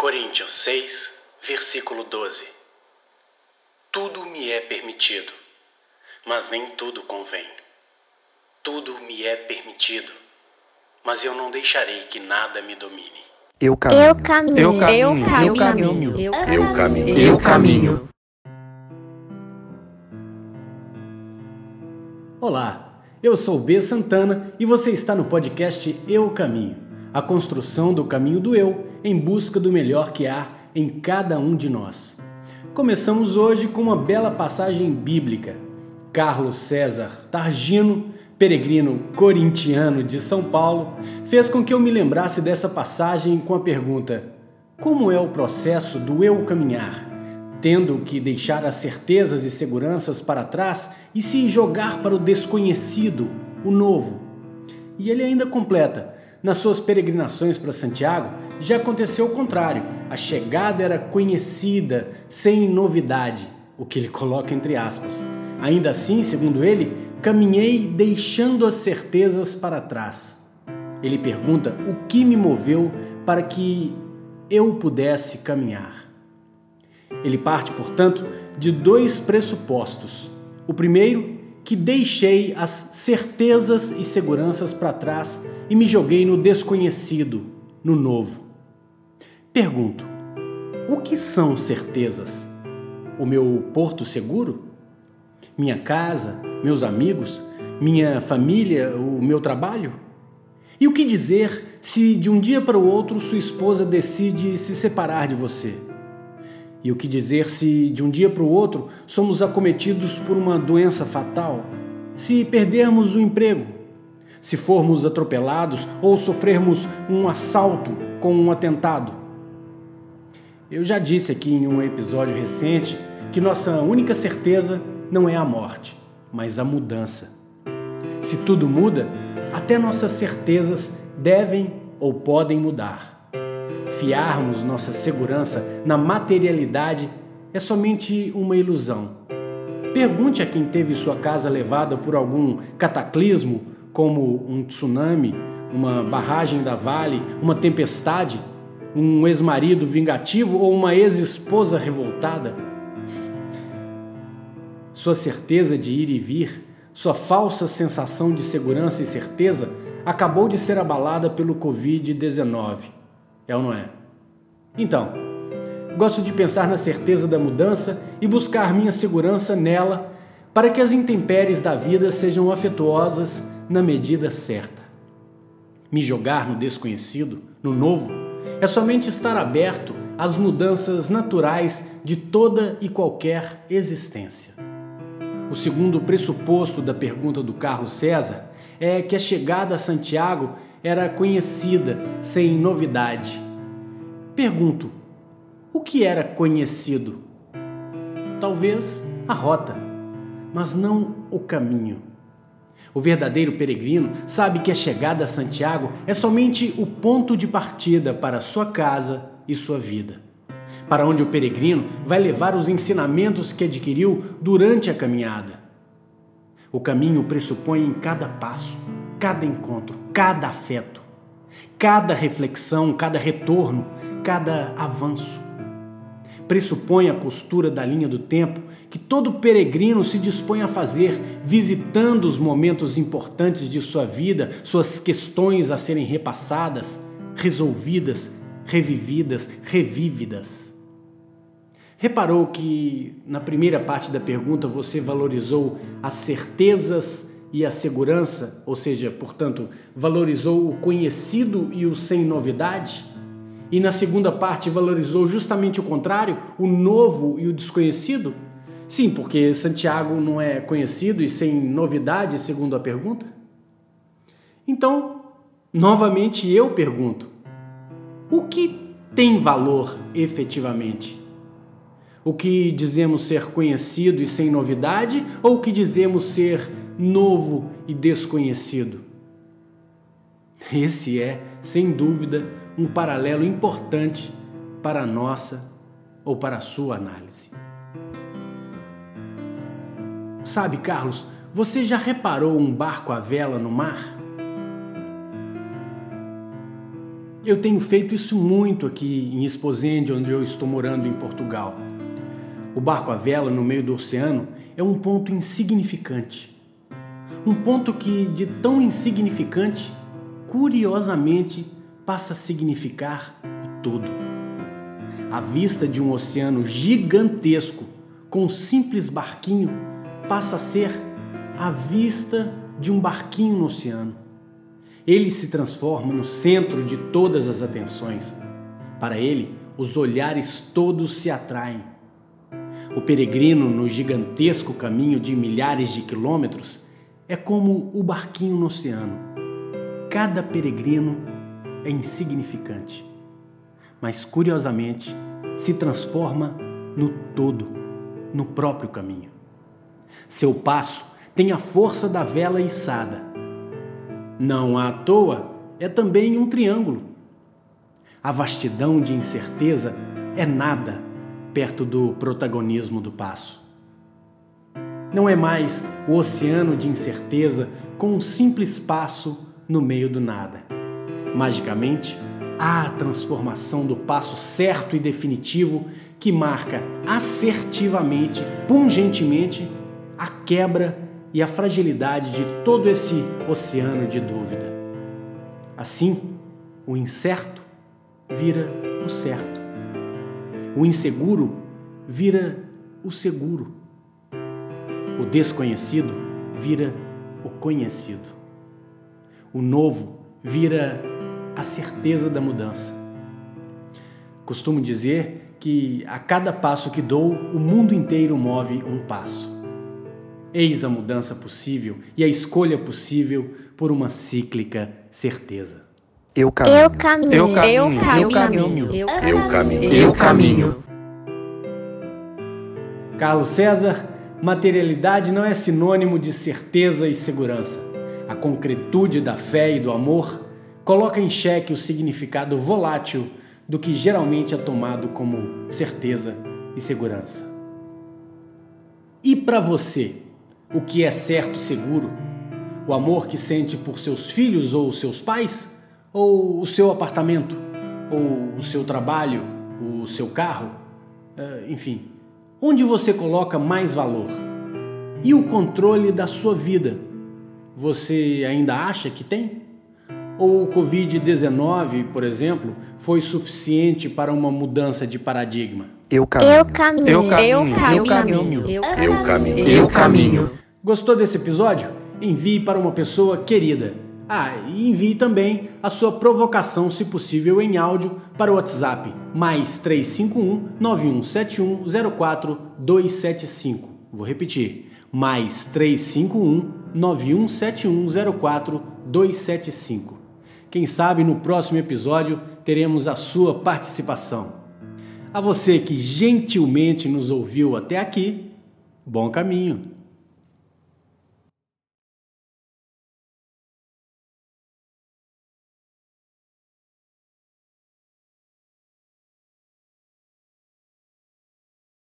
Coríntios 6, versículo 12. Tudo me é permitido, mas nem tudo convém. Tudo me é permitido, mas eu não deixarei que nada me domine. Eu caminho. Eu caminho. Eu caminho. Eu Eu caminho. Eu caminho. Eu caminho. Olá, eu sou B Santana e você está no podcast Eu Caminho, a construção do caminho do eu em busca do melhor que há em cada um de nós. Começamos hoje com uma bela passagem bíblica. Carlos César Targino, peregrino corintiano de São Paulo, fez com que eu me lembrasse dessa passagem com a pergunta: Como é o processo do eu caminhar? tendo que deixar as certezas e seguranças para trás e se jogar para o desconhecido, o novo. E ele ainda completa: nas suas peregrinações para Santiago, já aconteceu o contrário. A chegada era conhecida, sem novidade, o que ele coloca entre aspas. Ainda assim, segundo ele, caminhei deixando as certezas para trás. Ele pergunta o que me moveu para que eu pudesse caminhar. Ele parte, portanto, de dois pressupostos. O primeiro, que deixei as certezas e seguranças para trás e me joguei no desconhecido, no novo. Pergunto: o que são certezas? O meu porto seguro? Minha casa, meus amigos, minha família, o meu trabalho? E o que dizer se de um dia para o outro sua esposa decide se separar de você? E o que dizer se de um dia para o outro somos acometidos por uma doença fatal? Se perdermos o emprego? Se formos atropelados ou sofrermos um assalto com um atentado? Eu já disse aqui em um episódio recente que nossa única certeza não é a morte, mas a mudança. Se tudo muda, até nossas certezas devem ou podem mudar fiarmos nossa segurança na materialidade é somente uma ilusão. Pergunte a quem teve sua casa levada por algum cataclismo, como um tsunami, uma barragem da Vale, uma tempestade, um ex-marido vingativo ou uma ex-esposa revoltada. Sua certeza de ir e vir, sua falsa sensação de segurança e certeza acabou de ser abalada pelo Covid-19 é ou não é? Então, gosto de pensar na certeza da mudança e buscar minha segurança nela para que as intempéries da vida sejam afetuosas na medida certa. Me jogar no desconhecido, no novo, é somente estar aberto às mudanças naturais de toda e qualquer existência. O segundo pressuposto da pergunta do Carlos César é que a chegada a Santiago era conhecida, sem novidade. Pergunto: o que era conhecido? Talvez a rota, mas não o caminho. O verdadeiro peregrino sabe que a chegada a Santiago é somente o ponto de partida para sua casa e sua vida. Para onde o peregrino vai levar os ensinamentos que adquiriu durante a caminhada. O caminho pressupõe em cada passo, cada encontro, cada afeto, cada reflexão, cada retorno, cada avanço. Pressupõe a costura da linha do tempo que todo peregrino se dispõe a fazer, visitando os momentos importantes de sua vida, suas questões a serem repassadas, resolvidas, revividas, revívidas. Reparou que na primeira parte da pergunta você valorizou as certezas e a segurança, ou seja, portanto, valorizou o conhecido e o sem novidade? E na segunda parte valorizou justamente o contrário, o novo e o desconhecido? Sim, porque Santiago não é conhecido e sem novidade, segundo a pergunta? Então, novamente eu pergunto: o que tem valor efetivamente? O que dizemos ser conhecido e sem novidade ou o que dizemos ser novo e desconhecido. Esse é, sem dúvida, um paralelo importante para a nossa ou para a sua análise. Sabe, Carlos, você já reparou um barco à vela no mar? eu tenho feito isso muito aqui em Esposende, onde eu estou morando em Portugal. O barco à vela no meio do oceano é um ponto insignificante. Um ponto que, de tão insignificante, curiosamente passa a significar o todo. A vista de um oceano gigantesco com um simples barquinho passa a ser a vista de um barquinho no oceano. Ele se transforma no centro de todas as atenções. Para ele, os olhares todos se atraem. O peregrino no gigantesco caminho de milhares de quilômetros é como o barquinho no oceano. Cada peregrino é insignificante, mas curiosamente se transforma no todo, no próprio caminho. Seu passo tem a força da vela içada não à toa, é também um triângulo. A vastidão de incerteza é nada perto do protagonismo do passo. Não é mais o oceano de incerteza com um simples passo no meio do nada. Magicamente, há a transformação do passo certo e definitivo que marca assertivamente, pungentemente, a quebra e a fragilidade de todo esse oceano de dúvida. Assim, o incerto vira o certo. O inseguro vira o seguro. O desconhecido vira o conhecido. O novo vira a certeza da mudança. Costumo dizer que a cada passo que dou, o mundo inteiro move um passo. Eis a mudança possível e a escolha possível por uma cíclica certeza. Eu caminho. Eu caminho. Eu caminho. Eu caminho. Eu caminho. Eu caminho. Carlos César, materialidade não é sinônimo de certeza e segurança. A concretude da fé e do amor coloca em xeque o significado volátil do que geralmente é tomado como certeza e segurança. E para você? o que é certo e seguro? O amor que sente por seus filhos ou seus pais? Ou o seu apartamento? Ou o seu trabalho? O seu carro? Uh, enfim, onde você coloca mais valor? E o controle da sua vida? Você ainda acha que tem? Ou o Covid-19, por exemplo, foi suficiente para uma mudança de paradigma? Eu caminho. Eu caminho. Eu caminho. Eu caminho. Eu caminho. Eu caminho. Gostou desse episódio? Envie para uma pessoa querida. Ah, e envie também a sua provocação, se possível, em áudio para o WhatsApp mais 351 9171 04275. Vou repetir. Mais 351 9171 04275. Quem sabe no próximo episódio teremos a sua participação. A você que gentilmente nos ouviu até aqui, bom caminho!